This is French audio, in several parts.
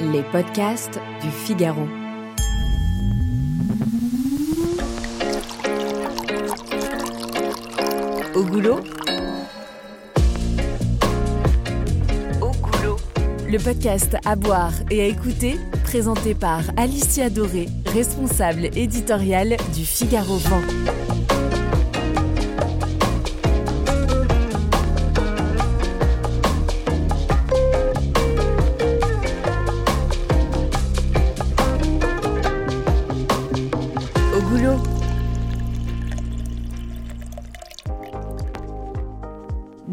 les podcasts du Figaro. Au goulot Au goulot Le podcast à boire et à écouter, présenté par Alicia Doré, responsable éditoriale du Figaro Vent.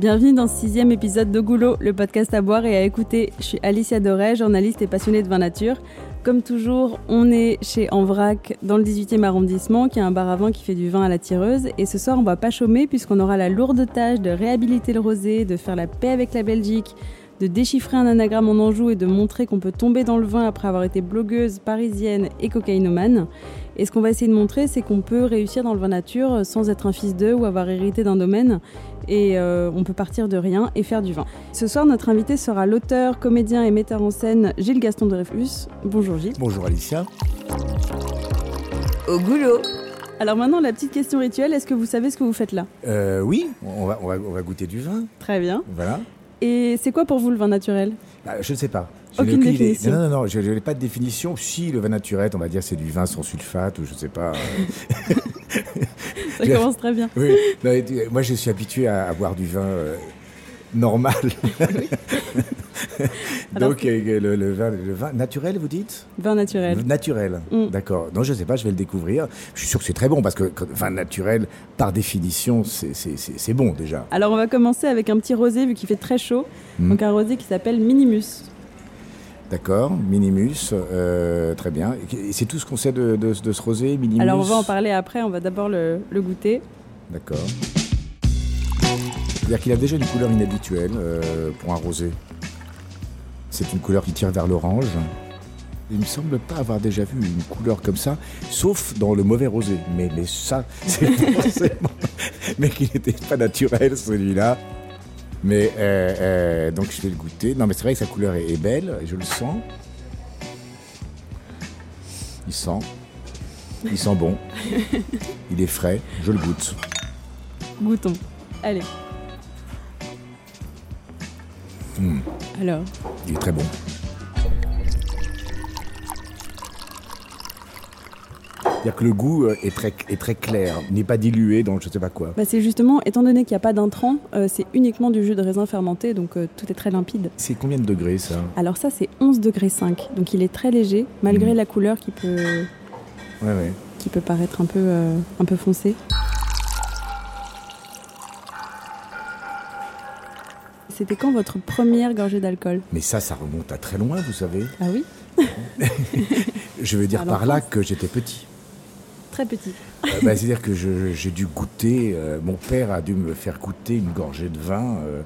Bienvenue dans ce sixième épisode de Goulot, le podcast à boire et à écouter. Je suis Alicia Doré, journaliste et passionnée de vin nature. Comme toujours, on est chez Envrac, dans le 18e arrondissement, qui a un bar à vin qui fait du vin à la tireuse. Et ce soir, on va pas chômer puisqu'on aura la lourde tâche de réhabiliter le rosé, de faire la paix avec la Belgique, de déchiffrer un anagramme en Anjou et de montrer qu'on peut tomber dans le vin après avoir été blogueuse parisienne et cocaïnomane. Et ce qu'on va essayer de montrer, c'est qu'on peut réussir dans le vin nature sans être un fils d'eux ou avoir hérité d'un domaine. Et euh, on peut partir de rien et faire du vin. Ce soir, notre invité sera l'auteur, comédien et metteur en scène Gilles Gaston Dreyfus. Bonjour Gilles. Bonjour Alicia. Au goulot Alors maintenant, la petite question rituelle, est-ce que vous savez ce que vous faites là? Euh, oui, on va, on, va, on va goûter du vin. Très bien. Voilà. Et c'est quoi pour vous le vin naturel? Bah, je ne sais pas. Je Aucune définition. Non, non, non, je n'ai pas de définition. Si le vin naturel, on va dire c'est du vin sans sulfate ou je ne sais pas. Ça commence très bien. oui. Non, et, moi, je suis habitué à, à boire du vin euh, normal. Donc, euh, le, le vin, le vin naturel, vous dites? Vin naturel. Naturel. Mm. D'accord. Non, je ne sais pas, je vais le découvrir. Je suis sûr que c'est très bon parce que quand- vin naturel, par définition, c'est- bon déjà. Alors on va commencer avec un petit rosé vu qu'il fait très chaud. Mm. Donc un rosé qui s'appelle Minimus. D'accord, Minimus, euh, très bien. C'est tout ce qu'on sait de, de- de ce rosé, Minimus? Alors on va en parler après, on va d'abord le, le goûter. D'accord. C'est-à-dire qu'il a déjà une couleur inhabituelle euh, pour un rosé. C'est une couleur qui tire vers l'orange. Il me semble pas avoir déjà vu une couleur comme ça, sauf dans le mauvais rosé. Mais, mais ça, c'est forcément... Mais qu'il n'était pas naturel, celui-là. Mais euh, euh, donc je vais le goûter. Non, mais c'est vrai que sa couleur est, est belle, je le sens. Il sent. Il sent bon. Il est frais, je le goûte. Goûtons. Allez. Hmm. Alors, Il est très bon. C'est-à-dire que le goût euh, est très, est très clair, n'est pas dilué dans je sais pas quoi. bah c'est justement, étant donné qu'il n'y a pas d'intrant, euh, c'est uniquement du jus de raisin fermenté, donc euh, tout est très limpide. C'est combien de degrés ça? Alors ça c'est 11 degrés 5, donc il est très léger, malgré Mhm. la couleur qui peut, Ouais, ouais. qui peut paraître un peu, euh, un peu foncée. C'était quand votre première gorgée d'alcool Mais ça, ça remonte à très loin, vous savez. Ah oui Je veux dire par là que j'étais petit. Très petit. Euh, bah, C'est-à-dire que j'ai dû goûter, euh, mon père a dû me faire goûter une gorgée de vin euh,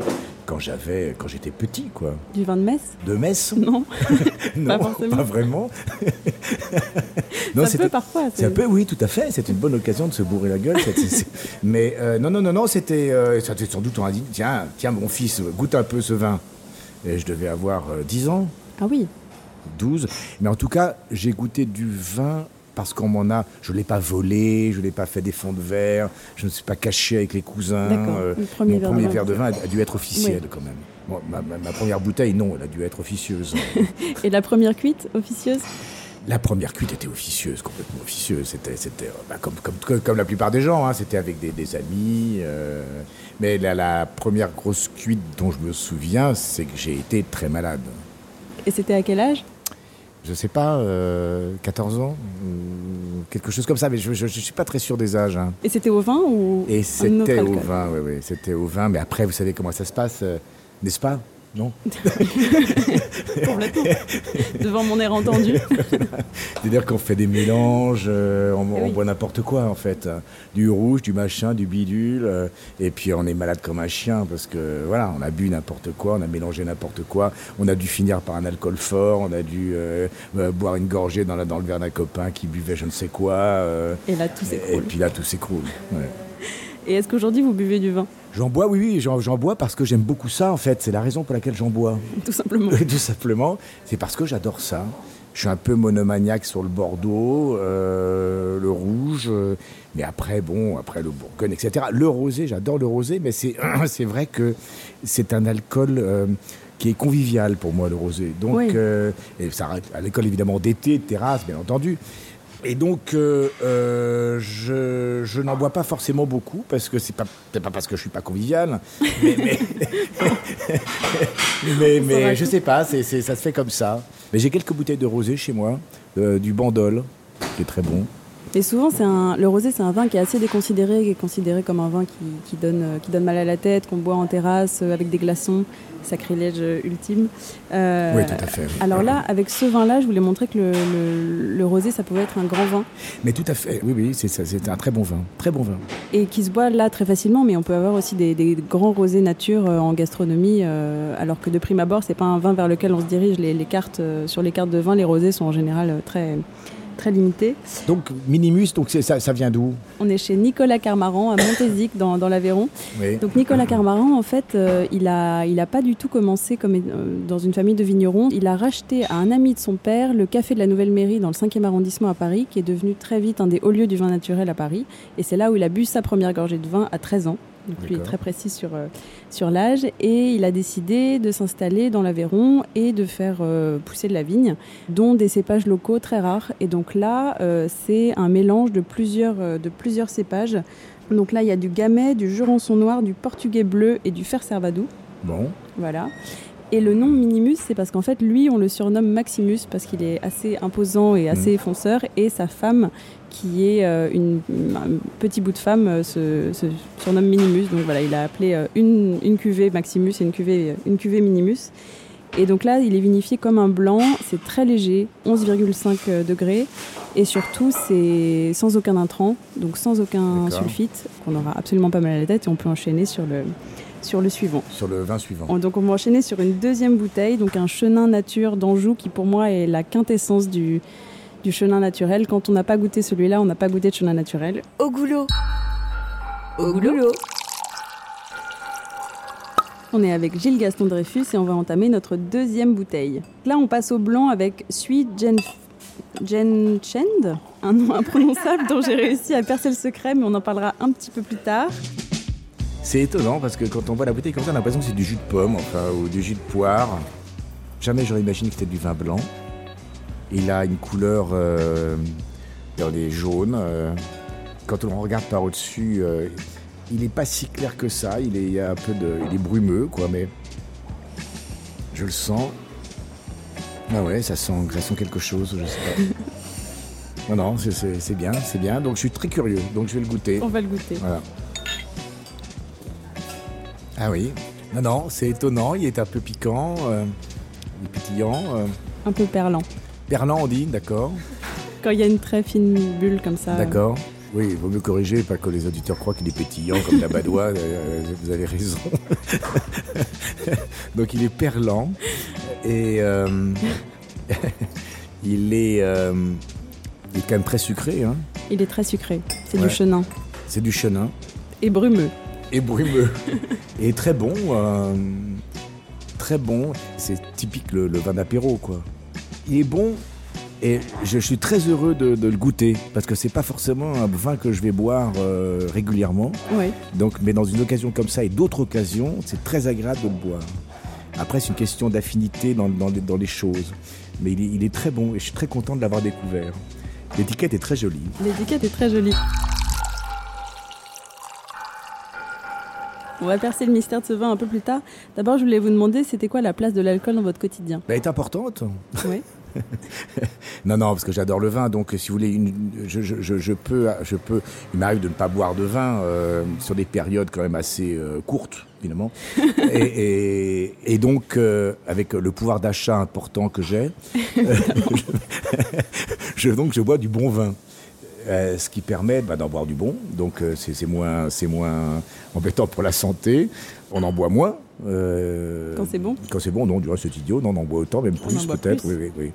quand j'avais, quand j'étais petit, quoi. Du vin de messe De Metz Non, Non, forcément. pas vraiment. ça c'était- peut parfois. C'est un peu, oui, tout à fait. C'est une bonne occasion de se bourrer la gueule. Mais euh, non, non, non, non, c'était. euh, ça sans doute, on a dit tiens, tiens, mon fils, goûte un peu ce vin. Et je devais avoir euh, 10 ans, Ah oui, 12. Mais en tout cas, j'ai goûté du vin parce qu'on m'en a. Je ne l'ai pas volé, je ne l'ai pas fait des fonds de verre, je ne suis pas caché avec les cousins. Euh, Le premier mon verre premier verre de vin a, dû être officiel Oui. quand même. Bon, ma, ma- ma première bouteille, non, elle a dû être officieuse. Et la première cuite officieuse? La première cuite était officieuse, complètement officieuse. C'était, c'était euh, bah, comme, comme, comme, comme la plupart des gens, hein, c'était avec des, des amis. euh, mais la, la première grosse cuite dont je me souviens, c'est que j'ai été très malade. Et c'était à quel âge? Je sais pas, euh, 14 ans ou quelque chose comme ça, mais je ne suis pas très sûr des âges. hein. Et c'était au vin ou Et c'était au vin, oui, oui, c'était au vin. Mais après, vous savez comment ça se passe, euh, n'est-ce pas? Non Complètement. Devant mon air entendu. C'est-à-dire qu'on fait des mélanges, euh, on, Eh on boit n'importe quoi en fait. hein. Du rouge, du machin, du bidule. euh, et puis on est malade comme un chien parce que voilà, on a bu n'importe quoi, on a mélangé n'importe quoi. On a dû finir par un alcool fort, on a dû euh, boire une gorgée dans, la- dans le verre d'un copain qui buvait je ne sais quoi. Et là, tout et, s'écroule. puis là, tout s'écroule. ouais. Et est-ce qu'aujourd'hui, vous buvez du vin? J'en bois, oui, oui, j'en bois parce que j'aime beaucoup ça, en fait. C'est la raison pour laquelle j'en bois. Tout simplement. Tout simplement, c'est parce que j'adore ça. Je suis un peu monomaniaque sur le Bordeaux, euh, le rouge, euh, mais après, bon, après le Bourgogne, etc. Le rosé, j'adore le rosé, mais c'est vrai que c'est un alcool euh, qui est convivial pour moi, le rosé. Donc, Oui. euh, et ça arrête à l'école évidemment d'été, de terrasse, bien entendu. Et donc, euh, euh, je, je n'en bois pas forcément beaucoup parce que c'est pas peut-être pas parce que je suis pas convivial, mais mais, mais, je sais pas, c'est, c'est- ça se fait comme ça. Mais j'ai quelques bouteilles de rosé chez moi, euh, du Bandol, qui est très bon. Et souvent, c'est un, le rosé, c'est un vin qui est assez déconsidéré, qui est considéré comme un vin qui, qui donne, euh, qui donne mal à la tête, qu'on boit en terrasse euh, avec des glaçons, sacrilège ultime. Euh, oui, tout à fait. oui. Alors là, avec ce vin-là, je voulais montrer que le, le- le rosé, ça pouvait être un grand vin Mais tout à fait, oui, oui, c'est, c'est un très bon vin, très bon vin. et qui se boit là très facilement. Mais on peut avoir aussi des, des grands rosés nature en gastronomie, euh, alors que de prime abord, c'est pas un vin vers lequel on se dirige. Les, les cartes sur les cartes de vin, les rosés sont en général très très limités. Donc Minimus, donc ça, ça vient d'où? On est chez Nicolas Carmaran à Montézic dans, dans l'Aveyron. Oui. Donc Nicolas Carmaran, en fait, euh, il a, il a pas du tout commencé comme euh, dans une famille de vignerons. Il a racheté à un ami de son père le café de la Nouvelle Mairie dans le 5e arrondissement à Paris, qui est devenu très vite un des hauts lieux du vin naturel à Paris. Et c'est là où il a bu sa première gorgée de vin à 13 ans. Donc lui est très précis sur, euh, sur l'âge. Et il a décidé de s'installer dans l'Aveyron et de faire euh, pousser de la vigne, dont des cépages locaux très rares. Et donc là, euh, c'est un mélange de plusieurs, de plusieurs cépages. Donc là, il y a du gamay, du jurançon noir, du portugais bleu et du fer servadou. Bon, Voilà. Et le nom Minimus, c'est parce qu'en fait, lui, on le surnomme Maximus parce qu'il est assez imposant et assez fonceur. Et sa femme, qui est euh, une, un petit bout de femme, euh, se, se surnomme Minimus. Donc voilà, il a appelé euh, une, une cuvée Maximus et une cuvée, une cuvée Minimus. Et donc là, il est vinifié comme un blanc, c'est très léger, 11,5 degrés. Et surtout, c'est sans aucun intrant, donc sans aucun sulfite, qu'on aura absolument pas mal à la tête et on peut enchaîner sur le, sur le suivant. sur le vin suivant. On- Donc on va enchaîner sur une deuxième bouteille, donc un chenin nature d'Anjou qui pour moi est la quintessence du, du chenin naturel. Quand on n'a pas goûté celui-là, on n'a pas goûté de chenin naturel. Au goulot. Au goulot. On est avec Gilles Gaston Dreyfus et on va entamer notre deuxième bouteille. Là on passe au blanc avec Sui Jen, Jen Chend, un nom imprononçable dont j'ai réussi à percer le secret mais on en parlera un petit peu plus tard. C'est étonnant parce que quand on voit la bouteille comme ça, on a l'impression que c'est du jus de pomme, enfin, ou du jus de poire. Jamais j'aurais imaginé que c'était du vin blanc. Il a une couleur, euh, dans des jaunes. euh, quand on regarde par au-dessus, euh, il n'est pas si clair que ça. Il est, il y a un peu de, il est brumeux, quoi, mais je le sens. Ah ouais, ça sent, ça sent quelque chose, je sais pas. Non, non, c'est bien, c'est bien. Donc je suis très curieux, donc je vais le goûter. On va le goûter. Voilà. Ah oui. Non, non, c'est étonnant. Il est un peu piquant, euh, il est pétillant. euh, Un peu perlant. perlant, on dit, d'accord. Quand il y a une très fine bulle comme ça. D'accord. Oui, il vaut mieux corriger, pas que les auditeurs croient qu'il est pétillant comme la badoie. euh, vous avez raison. Donc il est perlant et euh, il est, euh, il est quand même très sucré. Hein. Il est très sucré. C'est Ouais. du chenin. C'est du chenin. Et brumeux. Et brumeux. et très bon. euh, très bon. C'est typique le, le vin d'apéro, quoi. Il est bon et je suis très heureux de, de le goûter parce que c'est pas forcément un vin que je vais boire euh, régulièrement. Oui. Donc, mais dans une occasion comme ça et d'autres occasions, c'est très agréable de le boire. Après, c'est une question d'affinité dans, dans les- dans les choses. Mais il est, il est très bon et je suis très content de l'avoir découvert. L'étiquette est très jolie. L'étiquette est très jolie. On va percer le mystère de ce vin un peu plus tard. D'abord, je voulais vous demander, c'était quoi la place de l'alcool dans votre quotidien? Elle est importante. Oui. Non, non, parce que j'adore le vin, donc si vous voulez, une, je, je, je, je peux, je peux, il m'arrive de ne pas boire de vin euh, sur des périodes quand même assez euh, courtes, finalement. et, et, et donc, euh, avec le pouvoir d'achat important que j'ai, je, donc je bois du bon vin. Euh, ce qui permet bah, d'en boire du bon, donc euh, c'est moins, c'est moins embêtant pour la santé. On en boit moins. Euh, quand c'est bon Quand c'est bon, non, du reste c'est idiot, non, on en boit autant, même plus peut-être. Oui, oui, oui.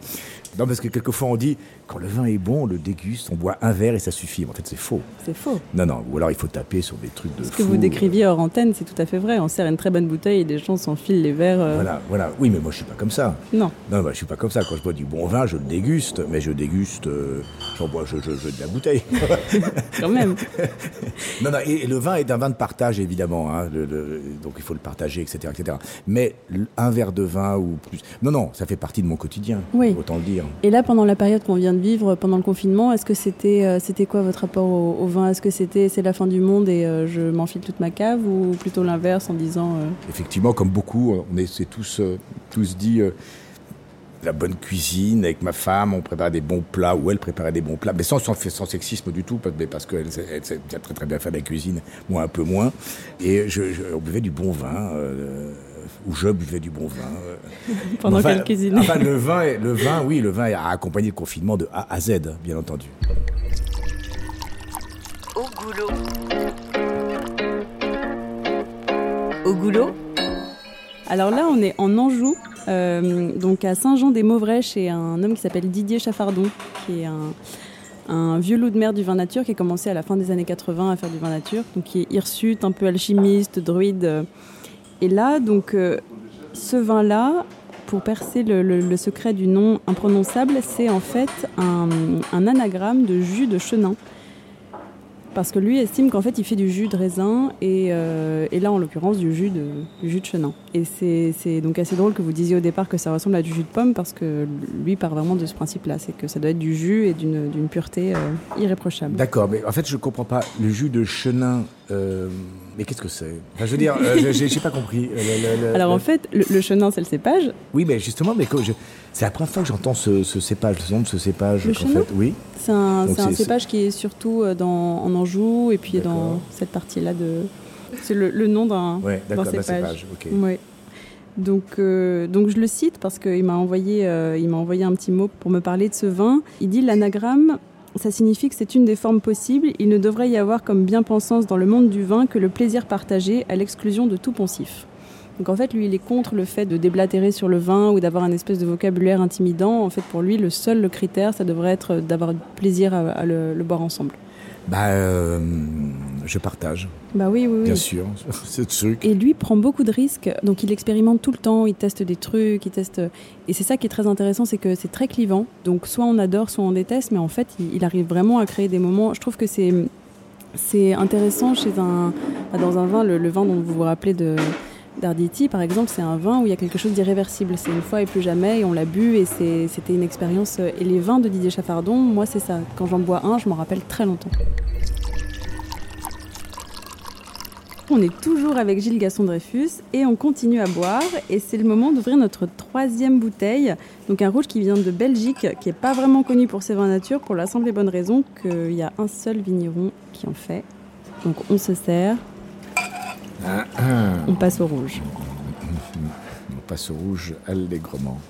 Non, parce que quelquefois on dit, quand le vin est bon, on le déguste, on boit un verre et ça suffit. En fait, c'est faux. C'est faux. Non, non, ou alors il faut taper sur des trucs de Ce que vous décriviez hors antenne, c'est tout à fait vrai. On sert une très bonne bouteille et les gens s'enfilent les verres. Euh. Voilà, voilà. Oui, mais moi je suis pas comme ça. Non. Non, bah, je suis pas comme ça. Quand je bois du bon vin, je le déguste, mais je déguste, euh, j'en bois, je, je, de la bouteille. quand même. non, non, et, le vin est un vin de partage, évidemment. Hein, donc il faut le partager, etc., etc. Mais un verre de vin ou plus. Non, non, ça fait partie de mon quotidien. Oui. Autant le dire. Et là, pendant la période qu'on vient de vivre, pendant le confinement, est-ce que c'était euh, c'était quoi votre rapport au, vin? Est-ce que c'était c'est la fin du monde et euh, je m'enfile toute ma cave ou plutôt l'inverse en disant euh, Effectivement, comme beaucoup, on est tous tous dit la bonne cuisine avec ma femme, on préparait des bons plats, ou elle préparait des bons plats, mais sans, sans, sans sexisme du tout, parce qu'elle elle, sait très très bien faire la cuisine, moi un peu moins. Et je, on buvait du bon vin où je buvais du bon vin. Euh. Pendant enfin, cuisinait. Enfin, le vin, le vin, oui, le vin a accompagné le confinement de A à Z, bien entendu. Au goulot. Au goulot. Alors là, on est en Anjou, euh, donc à Saint-Jean-des-Mauvrais, chez un homme qui s'appelle Didier Chaffardon, qui est un, un vieux loup de mer du vin nature qui a commencé à la fin des années 80 à faire du vin nature, donc qui est hirsute, un peu alchimiste, druide. Et là, donc, euh, ce vin-là, pour percer le, secret du nom imprononçable, c'est en fait un, anagramme de jus de chenin. Parce que lui estime qu'en fait il fait du jus de raisin et, euh, et là en l'occurrence du jus de, du jus de chenin. Et c'est donc assez drôle que vous disiez au départ que ça ressemble à du jus de pomme parce que lui part vraiment de ce principe-là, c'est que ça doit être du jus et d'une pureté euh, irréprochable. D'accord, mais en fait je comprends pas. Le jus de chenin, euh, mais qu'est-ce que c'est? Enfin, Je veux dire, j'ai pas compris. Alors en fait, le, chenin c'est le cépage. Oui, mais justement, mais c'est la première fois que j'entends ce, cépage, le nom de ce cépage. Le chenin? fait, oui. C'est un, un cépage qui est surtout dans, en Anjou et puis dans cette partie-là de. C'est le, nom d'un ouais, cépage. cépage ouais. Donc, euh, donc je le cite parce qu'il m'a envoyé, euh, il m'a envoyé un petit mot pour me parler de ce vin. Il dit l'anagramme, ça signifie que c'est une des formes possibles. Il ne devrait y avoir comme bien-pensance dans le monde du vin que le plaisir partagé à l'exclusion de tout poncif. Donc en fait, lui, il est contre le fait de déblatérer sur le vin ou d'avoir un espèce de vocabulaire intimidant. En fait, pour lui, le seul critère, ça devrait être d'avoir plaisir à, le, boire ensemble. Bah, euh, je partage. Bah oui, oui, oui. Bien sûr, ce truc. Et lui prend beaucoup de risques, donc il expérimente tout le temps, il teste des trucs, il teste. Et c'est ça qui est très intéressant, c'est que c'est très clivant. Donc soit on adore, soit on déteste, mais en fait, il, arrive vraiment à créer des moments. Je trouve que c'est c'est intéressant chez un dans un vin, le vin dont vous vous rappelez de Darditi, par exemple, c'est un vin où il y a quelque chose d'irréversible. C'est une fois et plus jamais, et on l'a bu, et c'était une expérience. Euh, et les vins de Didier Chaffardon, moi, c'est ça. Quand j'en bois un, je m'en rappelle très longtemps. On est toujours avec Gilles Gasson-Dreyfus et on continue à boire. Et c'est le moment d'ouvrir notre troisième bouteille. Donc un rouge qui vient de Belgique, qui n'est pas vraiment connu pour ses vins nature, pour la simple et bonne raison qu'il y a un seul vigneron qui en fait. Donc on se sert. On passe au rouge. On passe au rouge allègrement.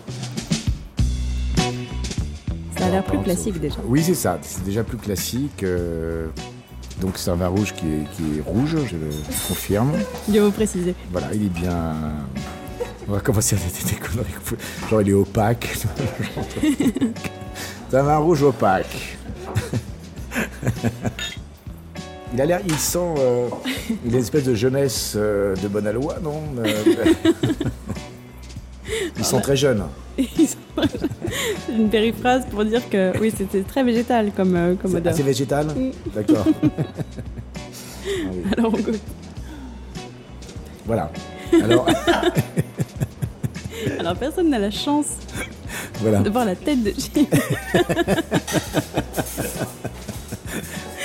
Ça a l'air plus classique déjà. Oui, c'est ça. C'est déjà plus classique. Euh, donc c'est un vin rouge qui est, rouge, je le confirme. Bien vous préciser. Voilà, il est bien. On va commencer à dire des conneries. Genre il est opaque. c'est un vin rouge opaque. Il a l'air, il sent, euh, il a une espèce de jeunesse euh, de bonne aloi, non euh, Ils sont très jeunes. C'est une périphrase pour dire que oui, c'était très végétal comme, comme odeur. C'est végétal D'accord. Ah Alors on goûte. Voilà. Alors, Alors personne n'a la chance de voir la tête de.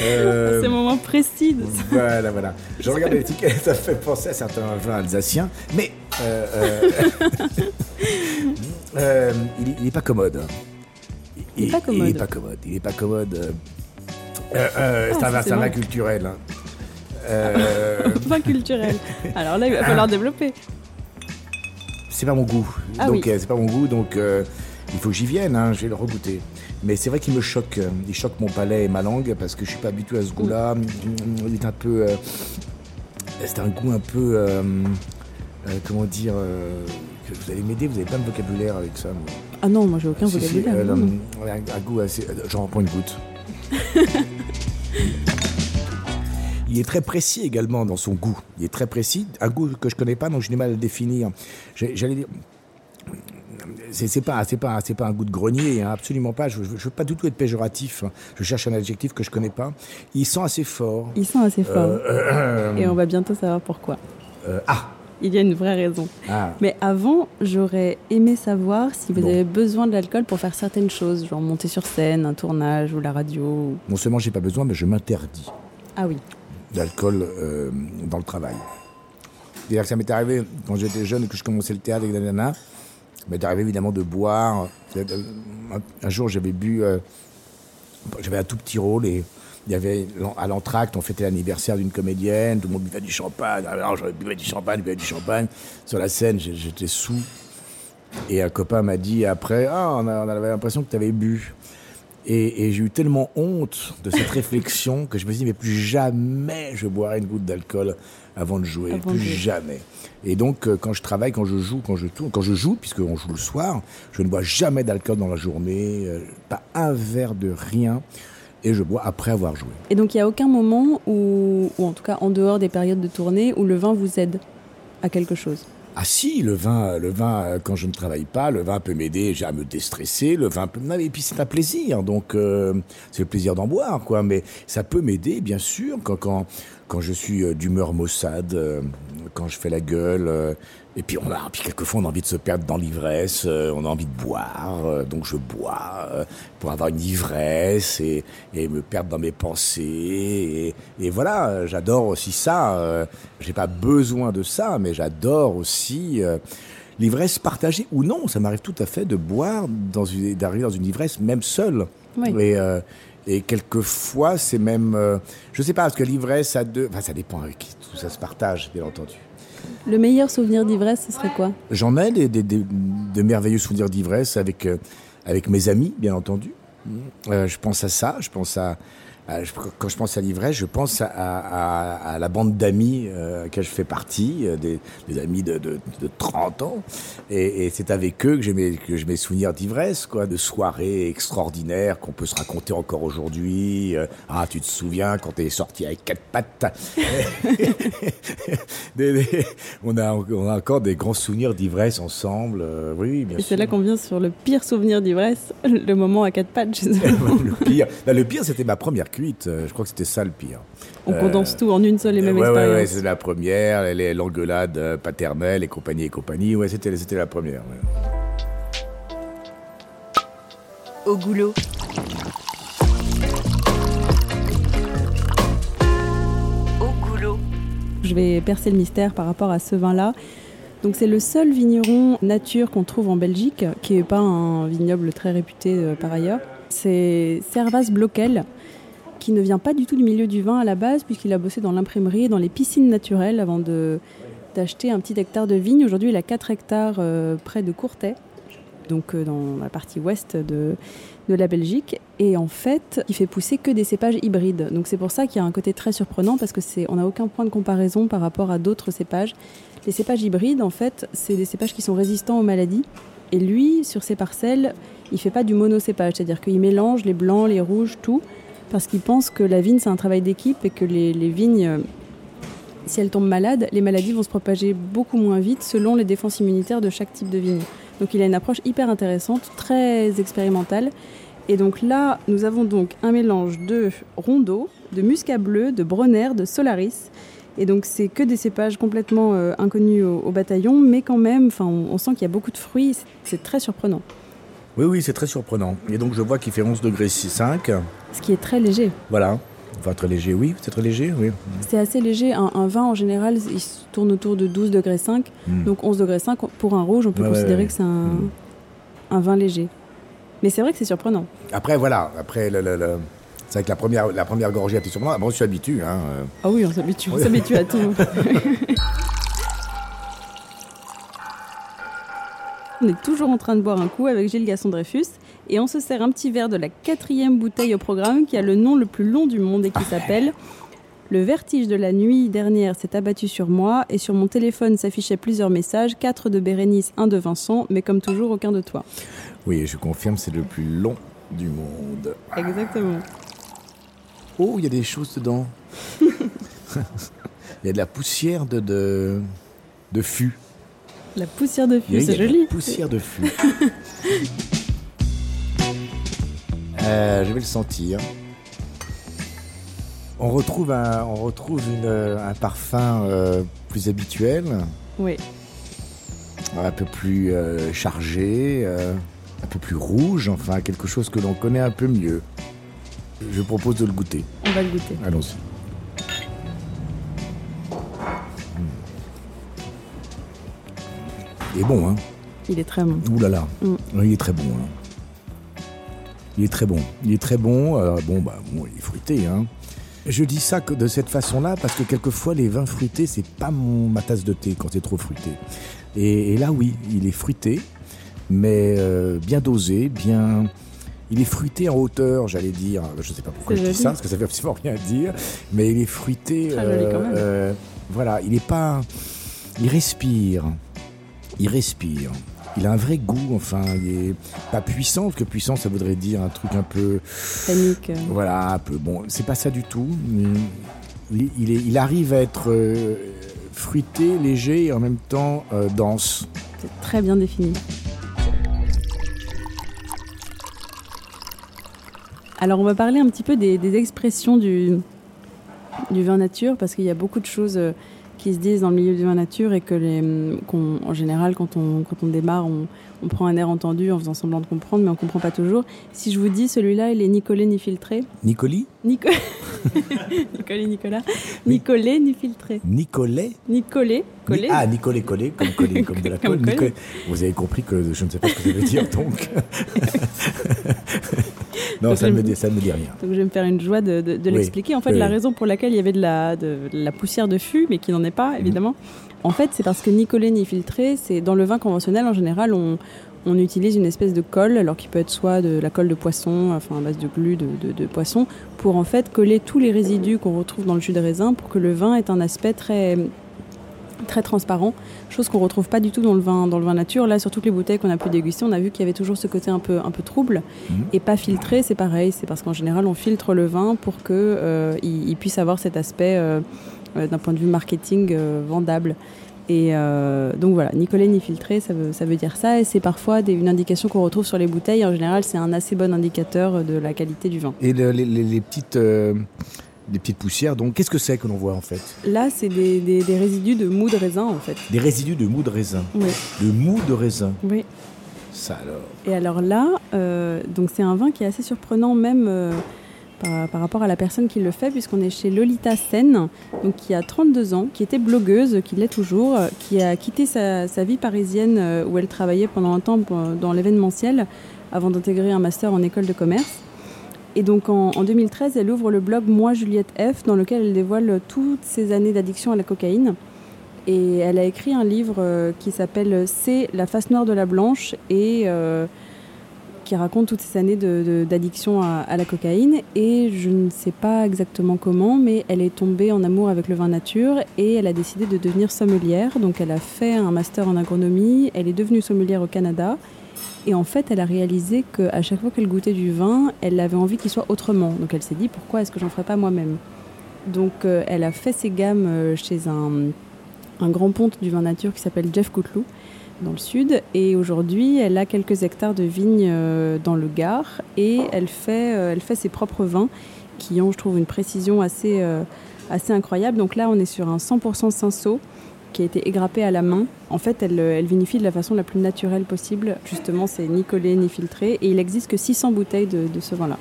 Euh, C'est moment précis. Voilà, voilà. Je regarde l'étiquette, ça fait penser à certains vins alsaciens, mais euh, euh, il n'est pas commode. Il n'est pas commode. Il n'est pas commode. Il est pas commode. c'est un, vin culturel. Hein. vin culturel. Alors là, il va falloir développer. C'est pas mon goût. Ah donc, c'est pas mon goût, donc il faut que j'y vienne. Hein, je vais le regoûter. Mais c'est vrai qu'il me choque. Il choque mon palais et ma langue parce que je suis pas habitué à ce goût-là. Il est un peu. Euh, C'est un goût un peu. euh, euh, comment dire. euh, que vous allez m'aider, vous avez plein de vocabulaire avec ça. moi. Ah non, moi j'ai aucun Si, si, vocabulaire. euh, non, non. un, un goût assez. euh, J'en reprends une goutte. Il est très précis également dans son goût. Il est très précis. Un goût que je connais pas, donc j'ai du mal à le définir. J'allais dire. C'est pas, c'est pas, c'est pas un goût de grenier, hein, absolument pas. Je, je, je veux pas du tout être péjoratif. hein. Je cherche un adjectif que je connais pas. Il sent assez fort. Ils sont assez forts. Euh, euh, Et on va bientôt savoir pourquoi. euh, ah, Il y a une vraie raison. ah, Mais avant, j'aurais aimé savoir si vous Bon. avez besoin de l'alcool pour faire certaines choses, genre monter sur scène, un tournage ou la radio. non seulement j'ai pas besoin, mais je m'interdis. Ah oui. d'alcool euh, dans le travail. C'est-à-dire que ça m'est arrivé quand j'étais jeune et que je commençais le théâtre avec des nanas, ça m'est arrivé évidemment de boire. Un- Un jour, j'avais bu, euh, j'avais un tout petit rôle et il y avait à l'entracte, on fêtait l'anniversaire d'une comédienne, tout le monde buvait du champagne. Alors j'avais bu du champagne, buvais du champagne. Sur la scène, j'étais sous. Et un copain m'a dit après, ah, on avait l'impression que tu avais bu. Et, et j'ai eu tellement honte de cette réflexion que je me suis dit, mais plus jamais je boirai une goutte d'alcool avant de jouer. Avant de plus jouer. jamais. Et donc, euh, quand je travaille, quand je joue, quand je tourne, quand je joue, puisqu'on joue le soir, je ne bois jamais d'alcool dans la journée, euh, pas un verre de rien. Et je bois après avoir joué. Et donc il n'y a aucun moment où, ou en tout cas en dehors des périodes de tournée, où le vin vous aide à quelque chose? Ah si, le vin, le vin, euh, quand je ne travaille pas, le vin peut m'aider à me déstresser. Le vin peut, non, et puis c'est un plaisir, donc euh, c'est le plaisir d'en boire, quoi. Mais ça peut m'aider, bien sûr, quand quand quand je suis euh, d'humeur maussade, euh, quand je fais la gueule. euh, et puis on a, puis quelquefois on a envie de se perdre dans l'ivresse, on a envie de boire, donc je bois pour avoir une ivresse et, et me perdre dans mes pensées. Et, et voilà, j'adore aussi ça. J'ai pas besoin de ça, mais j'adore aussi l'ivresse partagée ou non. Ça m'arrive tout à fait de boire, dans une, d'arriver dans une ivresse même seul. Oui. Et, euh, et quelquefois, c'est même, euh, je sais pas, parce que l'ivresse à deux, enfin ça dépend avec qui tout ça se partage, bien entendu. Le meilleur souvenir d'ivresse, ce serait quoi? J'en ai des, des- des- de merveilleux souvenirs d'ivresse avec, euh, avec mes amis, bien entendu. Euh, je pense à ça, je pense à, quand je pense à l'ivresse, je pense à, à- à la bande d'amis euh, à laquelle je fais partie, euh, des, des amis de, de, de 30 ans. Et, et c'est avec eux que j'ai mes, que mes souvenirs d'ivresse, quoi, de soirées extraordinaires qu'on peut se raconter encore aujourd'hui. Euh, ah, tu te souviens quand t'es sorti avec quatre pattes? Des- des- on, a, on a encore des grands souvenirs d'ivresse ensemble. euh, oui, bien Et c'est là qu'on vient sur le pire souvenir d'ivresse, le moment à quatre pattes. eux. le pire, non, le pire c'était ma première cuite. Euh, Je crois que c'était ça le pire. On condense tout en une seule et même ouais, ouais, ouais, expérience. c'était la première, elle est l'engueulade euh, paternelle et compagnie et compagnie. Ouais, c'était, c'était la première. ouais. Au goulot. Au goulot. Je vais percer le mystère par rapport à ce vin-là. Donc c'est le seul vigneron nature qu'on trouve en Belgique, qui n'est pas un vignoble très réputé euh, par ailleurs. C'est Servas Bloquel, qui ne vient pas du tout du milieu du vin à la base, puisqu'il a bossé dans l'imprimerie et dans les piscines naturelles avant de- d'acheter un petit hectare de vigne. Aujourd'hui, il a 4 hectares euh, près de Courtais, donc euh, dans la partie ouest de, de la Belgique. Et en fait, il fait pousser que des cépages hybrides. Donc c'est pour ça qu'il y a un côté très surprenant, parce que c'est on n'a aucun point de comparaison par rapport à d'autres cépages. Les cépages hybrides, en fait, c'est des cépages qui sont résistants aux maladies. Et lui, sur ses parcelles, il fait pas du monocépage, c'est-à-dire qu'il mélange les blancs, les rouges, tout, parce qu'il pense que la vigne, c'est un travail d'équipe et que les, vignes, euh, si elles tombent malades, les maladies vont se propager beaucoup moins vite selon les défenses immunitaires de chaque type de vigne. Donc il a une approche hyper intéressante, très expérimentale. Et donc là, nous avons donc un mélange de rondeau, de muscat bleu, de bronner, de solaris. Et donc c'est que des cépages complètement euh, inconnus au, bataillon, mais quand même, on, sent qu'il y a beaucoup de fruits. C'est très surprenant, Oui, oui, c'est très surprenant. Et donc je vois qu'il fait 11 degrés 5. ce qui est très léger. Voilà. Enfin, très léger, oui. C'est très léger, oui. C'est assez léger. Un, un vin en général, il se tourne autour de 12 degrés 5. Mm. Donc 11 degrés 5 pour un rouge, on peut Ouais, considérer ouais. que c'est un, Mm. un vin léger. Mais c'est vrai que c'est surprenant. Après, voilà. Après, le, le- le- c'est vrai que la première, la première gorgée a été surprenante. Après, on s'y habitue. Hein. euh. Ah oui, on s'habitue, on s'habitue à tout. on est toujours en train de boire un coup avec Gilles Gasson-Dreyfus et on se sert un petit verre de la quatrième bouteille au programme qui a le nom le plus long du monde et qui s'appelle Le vertige de la nuit dernière s'est abattu sur moi et sur mon téléphone s'affichaient plusieurs messages, quatre de Bérénice, un de Vincent, mais comme toujours aucun de toi. Oui, je confirme, c'est le plus long du monde. Exactement. Oh, il y a des choses dedans. Il y a de la poussière de, de, de fût. La poussière de fût, c'est joli. la poussière de fût. Euh, je vais le sentir. On retrouve un, on retrouve une, euh, un parfum euh, plus habituel, Oui. un peu plus euh, chargé, un peu plus rouge, enfin quelque chose que l'on connaît un peu mieux. Je propose de le goûter. On va le goûter. Allons-y. Il est bon, hein Il est très bon. Ouh là là. Mm. Oui, Il est très bon. hein. Il est très bon. Il est très bon. euh, bon, bah, bon, il est fruité, hein. Je dis ça que de cette façon-là parce que quelquefois les vins fruités, c'est pas mon, ma tasse de thé quand c'est trop fruité. Et, et là, oui, il est fruité, mais euh, bien dosé, bien. Il est fruité en hauteur, j'allais dire. Je sais pas pourquoi je dis ça, parce que ça veut absolument rien dire. Mais il est fruité. Très joli quand même. euh, voilà, il est pas. Il respire. Il respire. Il a un vrai goût, enfin, il est pas puissant, parce que puissant, ça voudrait dire un truc un peu. Panique. Voilà, un peu. Bon, c'est pas ça du tout. Il, il est- il arrive à être euh, fruité, léger et en même temps euh, dense. C'est très bien défini. Alors on va parler un petit peu des, des expressions du, du vin nature parce qu'il y a beaucoup de choses euh, qui se disent dans le milieu du vin nature et que les, hum, qu'on- en général quand on, quand on démarre on, on prend un air entendu en faisant semblant de comprendre mais on comprend pas toujours. Si je vous dis celui-là il est ni collé ni filtré, Nicoli Nico... Nicolas Nicolas, ni collé ni filtré, Nicolet ni collé, Ah, Nicolet collé, comme, collé, comme de la colle. Nicolet. Vous avez compris que je ne sais pas ce que ça veut dire, donc. non, ça ne me, dit- ça ne me dit rien. Donc je vais me faire une joie de, de- de Oui. l'expliquer. En fait, Oui, la raison pour laquelle il y avait de la, de, de la poussière de fût, mais qui n'en est pas, évidemment, en fait, c'est parce que ni collé ni filtré, c'est dans le vin conventionnel, en général, on, on utilise une espèce de colle, alors qui peut être soit de la colle de poisson, enfin à base de glu de, de- de poisson, pour en fait coller tous les résidus qu'on retrouve dans le jus de raisin pour que le vin ait un aspect très très transparent, chose qu'on retrouve pas du tout dans le vin dans le vin nature. Là, sur toutes les bouteilles qu'on a pu déguster, on a vu qu'il y avait toujours ce côté un peu un peu trouble Mhm. et pas filtré. C'est pareil, c'est parce qu'en général, on filtre le vin pour que euh, il, il puisse avoir cet aspect euh, d'un point de vue marketing euh, vendable. Et euh, donc voilà, ni collé ni filtré, ça veut, ça veut dire ça. Et c'est parfois des- une indication qu'on retrouve sur les bouteilles. En général, c'est un assez bon indicateur de la qualité du vin. Et le- les, petites, euh, les petites poussières, donc, qu'est-ce que c'est que l'on voit en fait? Là, c'est des, des- des résidus de mou de raisin, en fait. Des résidus de mou de raisin. Oui, De mou de raisin. oui. Ça alors. Et alors là, euh, donc c'est un vin qui est assez surprenant même euh, par, rapport à la personne qui le fait, puisqu'on est chez Lolita Sen, donc qui a 32 ans, qui était blogueuse, qui l'est toujours, euh, qui a quitté sa, vie parisienne euh, où elle travaillait pendant un temps euh, dans l'événementiel avant d'intégrer un master en école de commerce. Et donc en, en 2013, elle ouvre le blog Moi Juliette F, dans lequel elle dévoile toutes ses années d'addiction à la cocaïne. Et elle a écrit un livre qui s'appelle C'est la face noire de la blanche et qui raconte toutes ces années d'addiction à, à la cocaïne. Et je ne sais pas exactement comment, mais elle est tombée en amour avec le vin nature et elle a décidé de devenir sommelière. Donc elle a fait un master en agronomie, elle est devenue sommelière au Canada. Et en fait, elle a réalisé qu'à chaque fois qu'elle goûtait du vin, elle avait envie qu'il soit autrement. Donc elle s'est dit pourquoi est-ce que j'en ferais pas moi-même? Donc euh, elle a fait ses gammes euh, chez un, un grand ponte du vin nature qui s'appelle Jeff Couteloup dans le sud. Et aujourd'hui, elle a quelques hectares de vignes euh, dans le Gard et elle fait, euh, elle fait ses propres vins qui ont, je trouve, une précision assez, euh, assez incroyable. Donc là, on est sur un 100% cinceau qui a été égrappé à la main. En fait, elle, elle vinifie de la façon la plus naturelle possible. Justement, c'est ni collé ni filtré. Et il existe que 600 bouteilles de, de ce vin-là.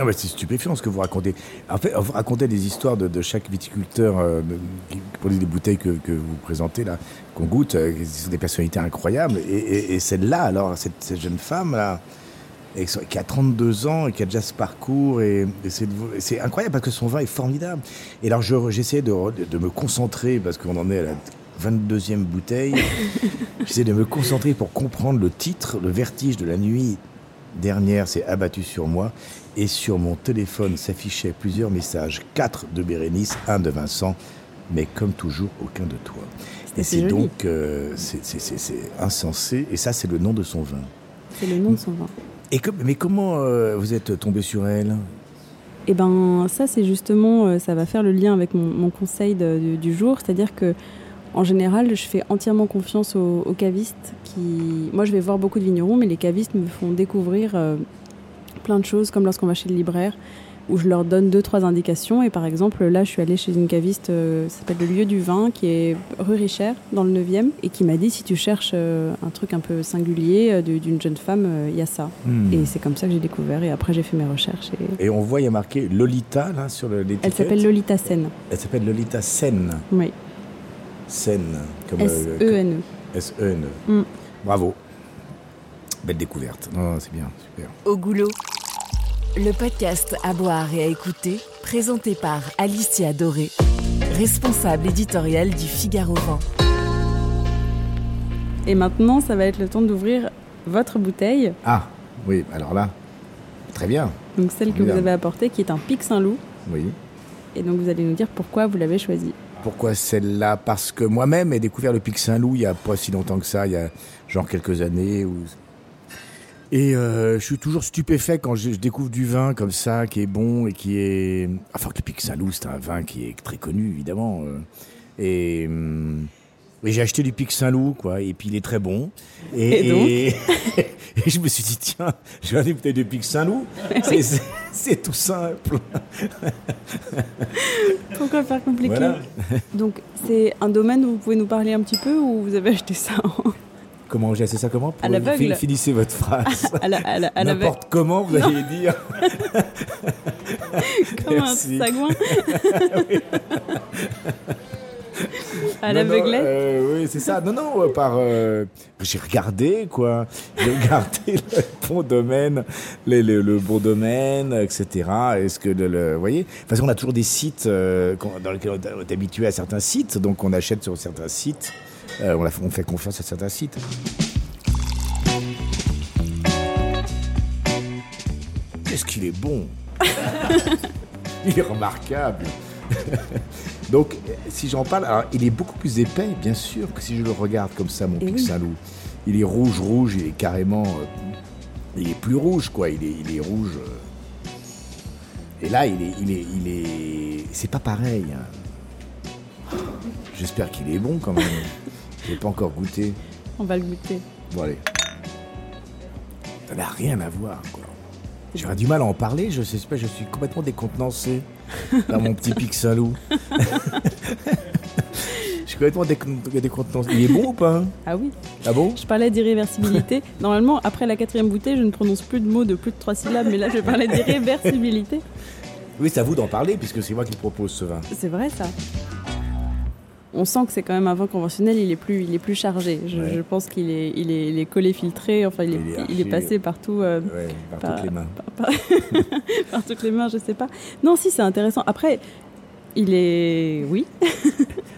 Non, mais c'est stupéfiant ce que vous racontez. En fait, vous racontez des histoires de, de chaque viticulteur euh, qui produit des bouteilles que, que vous présentez là, qu'on goûte, euh, des personnalités incroyables. Et, et- et celle-là, alors, cette, cette jeune femme là, et qui a 32 ans et qui a déjà ce parcours, et, et c'est incroyable parce que son vin est formidable. Et alors, je- j'essaie de, de me concentrer parce qu'on en est à la 22e bouteille. j'essaie de me concentrer pour comprendre le titre, Le vertige de la nuit dernière s'est abattue sur moi et sur mon téléphone s'affichaient plusieurs messages, quatre de Bérénice, un de Vincent, mais comme toujours, aucun de toi. Et c'est donc euh, c'est insensé, et ça c'est le nom de son vin. C'est le nom de son vin. Et mais comment euh, vous êtes tombé sur elle? Eh ben ça c'est justement, euh, ça va faire le lien avec mon, conseil du jour, c'est-à-dire que en général, je fais entièrement confiance aux, cavistes. Qui... Moi, je vais voir beaucoup de vignerons, mais les cavistes me font découvrir plein de choses, comme lorsqu'on va chez le libraire, où je leur donne deux, trois indications. Et par exemple, là, je suis allée chez une caviste, euh, ça s'appelle le Lieu du Vin, qui est rue Richer, dans le 9e, et qui m'a dit si tu cherches euh, un truc un peu singulier euh, d'une jeune femme, il y a ça. Hmm. Et c'est comme ça que j'ai découvert. Et après, j'ai fait mes recherches. Et... on voit, il y a marqué Lolita, là, sur l'étiquette. Elle s'appelle Lolita Sen. Elle s'appelle Lolita Sen. Oui. Sen. Comme S-E-N-E. S-E-N-E. Hmm. Bravo. Belle découverte. Non, c'est bien, super. Au goulot, le podcast à boire et à écouter, présenté par Alicia Doré, responsable éditoriale du Figaro Vent. Et maintenant, ça va être le temps d'ouvrir votre bouteille. Ah, oui, alors là, très bien. Donc celle que vous avez apportée, qui est un Pic Saint-Loup. Oui. Et donc vous allez nous dire pourquoi vous l'avez choisi. Pourquoi celle-là? Parce que moi-même ai découvert le Pic Saint-Loup il y a pas si longtemps que ça, il y a genre quelques années, ou et euh, je suis toujours stupéfait quand je, découvre du vin comme ça, qui est bon et qui est... Enfin, le Pic Saint-Loup, c'est un vin qui est très connu, évidemment. Euh. Et, hum, et j'ai acheté du Pic Saint-Loup, quoi, et puis il est très bon. Et, et, je me suis dit, tiens, je vais aller peut-être du Pic Saint-Loup. C'est tout simple. Pourquoi faire compliqué Donc, c'est un domaine où vous pouvez nous parler un petit peu ou vous avez acheté ça Comment j'ai ça comment À l'aveugle. Finissez votre phrase. à N'importe comment, vous allez dire. Comme un sagouin. à l'aveuglette euh, Oui, c'est ça. Non, non, euh, par. Euh, j'ai regardé, quoi. J'ai regardé le bon domaine, le, bon domaine, etc. Est-ce que le. Vous voyez? De toute façon, on a toujours des sites dans lesquels on est habitué à certains sites, donc on achète sur certains sites. Euh, on, fait confiance à certains sites. Qu'est-ce qu'il est bon Il est remarquable. Donc, si j'en parle, alors, il est beaucoup plus épais, bien sûr, que si je le regarde comme ça, mon Pic Saint-Loup. Il est rouge, rouge, il est carrément. Euh, il est plus rouge, quoi. Il est, il est rouge. Euh. et là, il est. Il est, il est c'est pas pareil. Hein. J'espère qu'il est bon quand même. Je pas encore goûté. On va le goûter. Bon, allez. Ça n'a rien à voir, quoi. J'aurais du mal à en parler, je sais pas, je suis complètement décontenancé par mon petit Saint-Loup. je suis complètement décontenancé. Il est bon ou pas Ah oui. Ah bon? Je parlais d'irréversibilité. Normalement, après la quatrième bouteille, je ne prononce plus de mots de plus de trois syllabes, mais là, je parlais d'irréversibilité. Oui, c'est à vous d'en parler, puisque c'est moi qui propose ce vin. C'est vrai, ça on sent que c'est quand même un vin conventionnel, il est plus, il est plus chargé. Je, pense qu'il est, il est, collé filtré, enfin il est, il est, passé partout. Euh, par, toutes les mains. Par, toutes les mains, je sais pas. Non, si c'est intéressant. Après, il est, oui.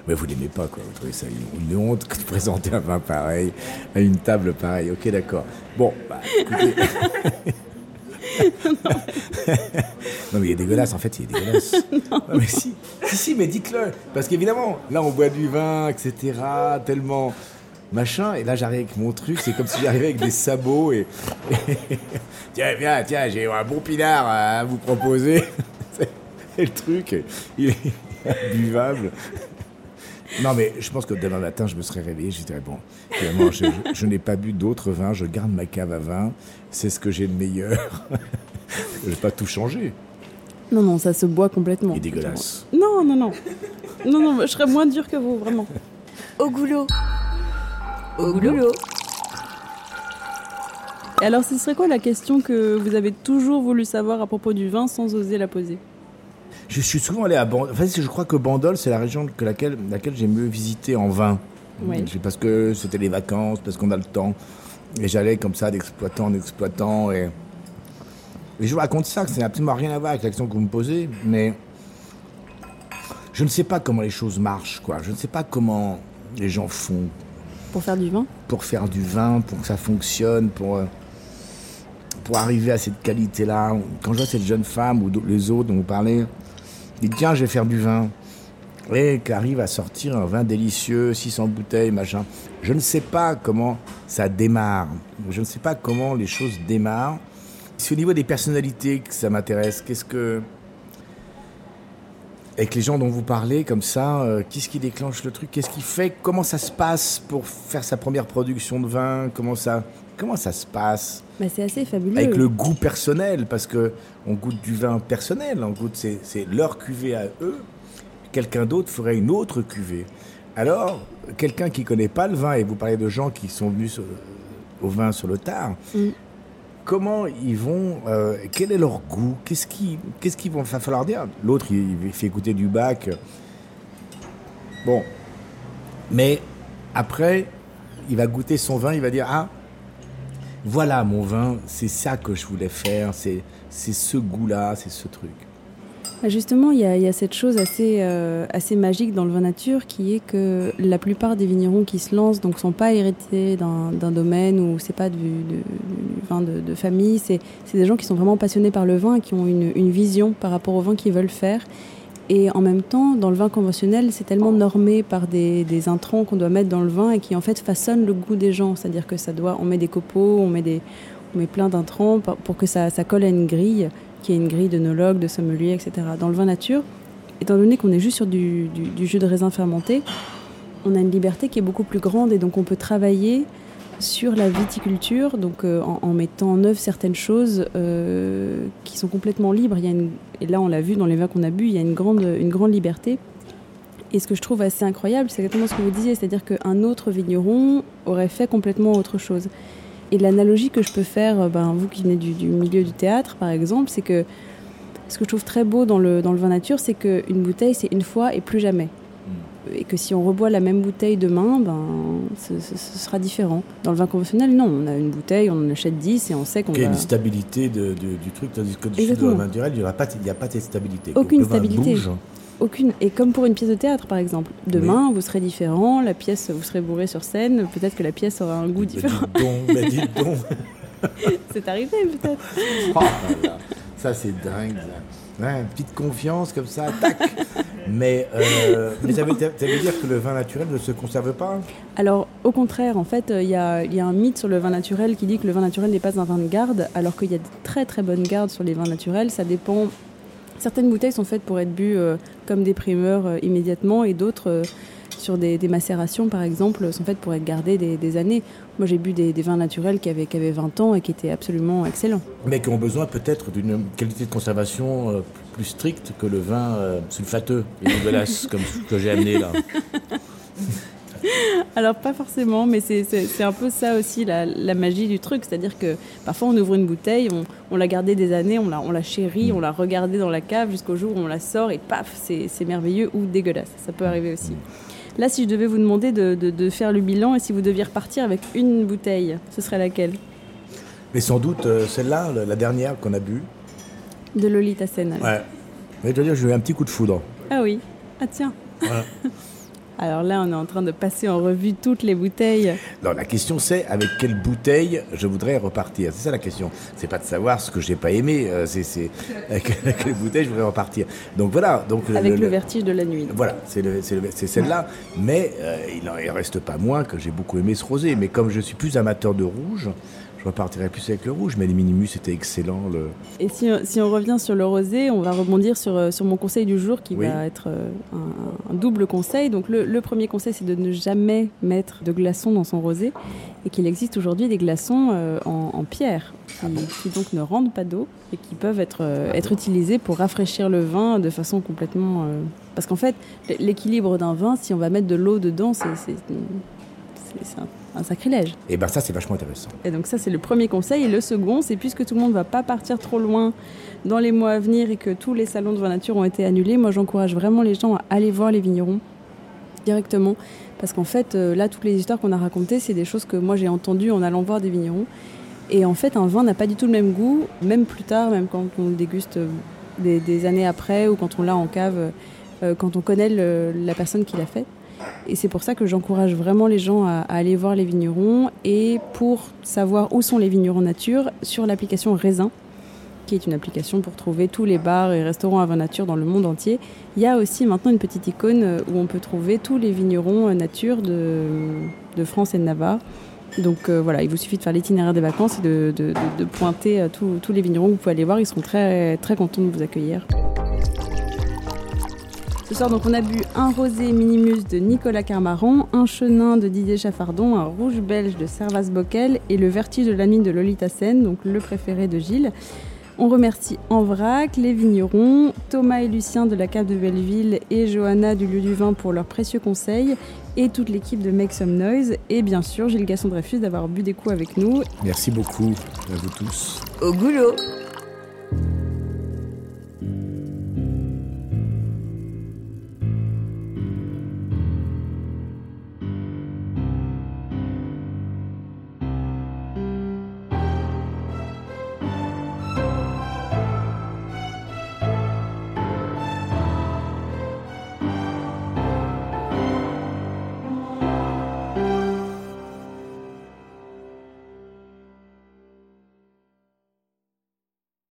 Mais vous l'aimez pas, quoi. Vous trouvez ça une, honte de présenter un vin pareil à une table pareille. Ok, d'accord. Bon, bah, écoutez. non. mais il est dégueulasse, en fait, il est dégueulasse. non. mais si, si, si, mais dites-le. Parce qu'évidemment, là, on boit du vin, etc., tellement machin, et là, j'arrive avec mon truc, c'est comme si j'arrivais avec des sabots et. tiens, viens, tiens, j'ai un bon pinard à vous proposer. et le truc, il est buvable. Non, mais je pense que demain matin, je me serais réveillé, je dirais, bon, finalement, je, n'ai pas bu d'autres vins, je garde ma cave à vin, c'est ce que j'ai de meilleur. je vais pas tout changer. Non, non, ça se boit complètement. Il est dégueulasse. Non, non, non. Non, non, je serais moins dur que vous, vraiment. Au goulot. Au goulot. Et alors, ce serait quoi la question que vous avez toujours voulu savoir à propos du vin sans oser la poser? Je suis souvent allé à Bandol. Enfin, je crois que Bandol, c'est la région que laquelle, laquelle j'ai mieux visité en vin. Parce que c'était les vacances, parce qu'on a le temps. Et j'allais comme ça d'exploitant en exploitant. Et, et je vous raconte ça, que ça n'a absolument rien à voir avec l'action que vous me posez. Mais je ne sais pas comment les choses marchent, quoi. Je ne sais pas comment les gens font. Pour faire du vin? Pour faire du vin, pour que ça fonctionne, pour, euh, pour arriver à cette qualité-là. Quand je vois cette jeune femme ou les autres dont vous parlez, dit tiens, je vais faire du vin. Et qu'arrive à sortir un vin délicieux, 600 bouteilles, machin. Je ne sais pas comment ça démarre. Je ne sais pas comment les choses démarrent. C'est au niveau des personnalités que ça m'intéresse. Qu'est-ce que. Avec les gens dont vous parlez, comme ça, euh, qu'est-ce qui déclenche le truc? Qu'est-ce qui fait? Comment ça se passe pour faire sa première production de vin? Comment ça, comment ça se passe bah, C'est assez fabuleux. Avec le goût personnel, parce que on goûte du vin personnel, on goûte, c'est leur cuvée à eux. Quelqu'un d'autre ferait une autre cuvée. Alors, quelqu'un qui connaît pas le vin, et vous parlez de gens qui sont venus au vin sur le tard, mm comment ils vont, euh, quel est leur goût? Qu'est-ce qui, qu'est-ce qu'ils vont falloir dire? L'autre, il, fait écouter du bac. Bon, mais après, il va goûter son vin, il va dire ah, voilà mon vin, c'est ça que je voulais faire, c'est ce goût-là, c'est ce truc. Bah, justement, il y, a, cette chose assez, euh, assez magique dans le vin nature qui est que la plupart des vignerons qui se lancent donc sont pas hérités d'un domaine ou c'est pas du, vin de, famille, c'est des gens qui sont vraiment passionnés par le vin et qui ont une, vision par rapport au vin qu'ils veulent faire. Et en même temps, dans le vin conventionnel, c'est tellement normé par des, intrants qu'on doit mettre dans le vin et qui en fait façonnent le goût des gens. C'est-à-dire que ça doit, on met des copeaux, on met des, on met plein d'intrants pour que ça, colle à une grille qui est une grille d'œnologue, de sommelier, etc. Dans le vin nature, étant donné qu'on est juste sur du, jus de raisin fermenté, on a une liberté qui est beaucoup plus grande et donc on peut travailler sur la viticulture, donc euh, en, mettant en œuvre certaines choses euh, qui sont complètement libres. Il y a une, et là, on l'a vu dans les vins qu'on a bu, il y a une grande, une grande liberté. Et ce que je trouve assez incroyable, c'est exactement ce que vous disiez, c'est-à-dire qu'un autre vigneron aurait fait complètement autre chose. Et l'analogie que je peux faire, euh, ben, vous qui venez du, milieu du théâtre par exemple, c'est que ce que je trouve très beau dans le, dans le vin nature, c'est qu'une bouteille, c'est une fois et plus jamais. Et que si on reboit la même bouteille demain, ben, ce, sera différent. Dans le vin conventionnel, non. On a une bouteille, on en achète 10 et on sait qu'on va... Il y a une stabilité de, du truc, tandis que dans le vin naturel, il n'y a, pas de stabilité. Aucune stabilité aucune. Et comme pour une pièce de théâtre, par exemple. Demain, vous serez différent, la pièce, vous serez bourré sur scène, peut-être que la pièce aura un goût différent. Mais dites donc, C'est arrivé, peut-être. Oh ça, c'est dingue. Ouais, petite confiance comme ça, tac. mais, euh, mais ça, veut, dire que le vin naturel ne se conserve pas Alors, au contraire, en fait, il y, a, y, a, un mythe sur le vin naturel qui dit que le vin naturel n'est pas un vin de garde, alors qu'il y a de très très bonnes gardes sur les vins naturels. Ça dépend Certaines bouteilles sont faites pour être bues euh, comme des primeurs euh, immédiatement et d'autres euh, sur des, macérations par exemple sont faites pour être gardées des, années. Moi j'ai bu des, vins naturels qui avaient, qui avaient 20 ans et qui étaient absolument excellents. Mais qui ont besoin peut-être d'une qualité de conservation plus stricte que le vin sulfateux et dégueulasse comme ce que j'ai amené là. Alors pas forcément, mais c'est un peu ça aussi la, magie du truc. C'est-à-dire que parfois on ouvre une bouteille, on, l'a gardée des années, on l'a, on la chérit, mm. on l'a regardée dans la cave jusqu'au jour où on la sort et paf, c'est merveilleux ou dégueulasse. Ça peut arriver aussi. Là, si je devais vous demander de, faire le bilan et si vous deviez repartir avec une bouteille, ce serait laquelle? Mais sans doute euh, celle-là, la dernière qu'on a bu. De Lolita Sen. Ouais. Mais je dois dire, j'ai eu un petit coup de foudre. Ah oui. Ah tiens. Alors là, on est en train de passer en revue toutes les bouteilles. Non, la question c'est avec quelle bouteille je voudrais repartir. C'est ça la question. C'est pas de savoir ce que j'ai pas aimé. Euh, c'est avec quelle bouteille je voudrais repartir. Donc voilà. Donc avec le, vertige de la nuit. Voilà, c'est celle-là. Mais euh, il n'en reste pas moins que j'ai beaucoup aimé ce rosé. Mais comme je suis plus amateur de rouge, je repartirai plus avec le rouge, mais les minimus c'était excellent. Le... Et si, si, on revient sur le rosé, on va rebondir sur, euh, sur mon conseil du jour qui va être euh, un, double conseil. Donc le, le premier conseil c'est de ne jamais mettre de glaçons dans son rosé et qu'il existe aujourd'hui des glaçons euh, en, pierre qui, donc ne rendent pas d'eau et qui peuvent être, être utilisés pour rafraîchir le vin de façon complètement... Parce qu'en fait l'équilibre d'un vin, si on va mettre de l'eau dedans, c'est un sacrilège. Et bien ça, c'est vachement intéressant. Et donc ça, c'est le premier conseil. Et le second, c'est puisque tout le monde ne va pas partir trop loin dans les mois à venir et que tous les salons de vin nature ont été annulés, moi j'encourage vraiment les gens à aller voir les vignerons directement. Parce qu'en fait, euh, là, toutes les histoires qu'on a racontées, c'est des choses que moi j'ai entendues en allant voir des vignerons. Et en fait, un vin n'a pas du tout le même goût, même plus tard, même quand on le déguste euh, des, années après ou quand on l'a en cave, euh, quand on connaît la personne qui l'a fait. Et c'est pour ça que j'encourage vraiment les gens à, aller voir les vignerons et pour savoir où sont les vignerons nature sur l'application Raisin qui est une application pour trouver tous les bars et restaurants à vin nature dans le monde entier. Il y a aussi maintenant une petite icône où on peut trouver tous les vignerons nature de, de France et de Navarre. Donc euh, voilà, il vous suffit de faire l'itinéraire des vacances et de, pointer euh, tous les vignerons que vous pouvez aller voir. Ils seront très, très contents de vous accueillir. Ce soir, donc, on a bu un rosé minimus de Nicolas Carmaron, un chenin de Didier Chaffardon, un rouge belge de Servas Bockel et le vertige de la mine de Lolita Sen, donc le préféré de Gilles. On remercie en vrac les vignerons, Thomas et Lucien de la cave de Belleville et Johanna du lieu du vin pour leurs précieux conseils et toute l'équipe de Make Some Noise et bien sûr Gilles Gasson Dreyfus d'avoir bu des coups avec nous. Merci beaucoup à vous tous. Au goulot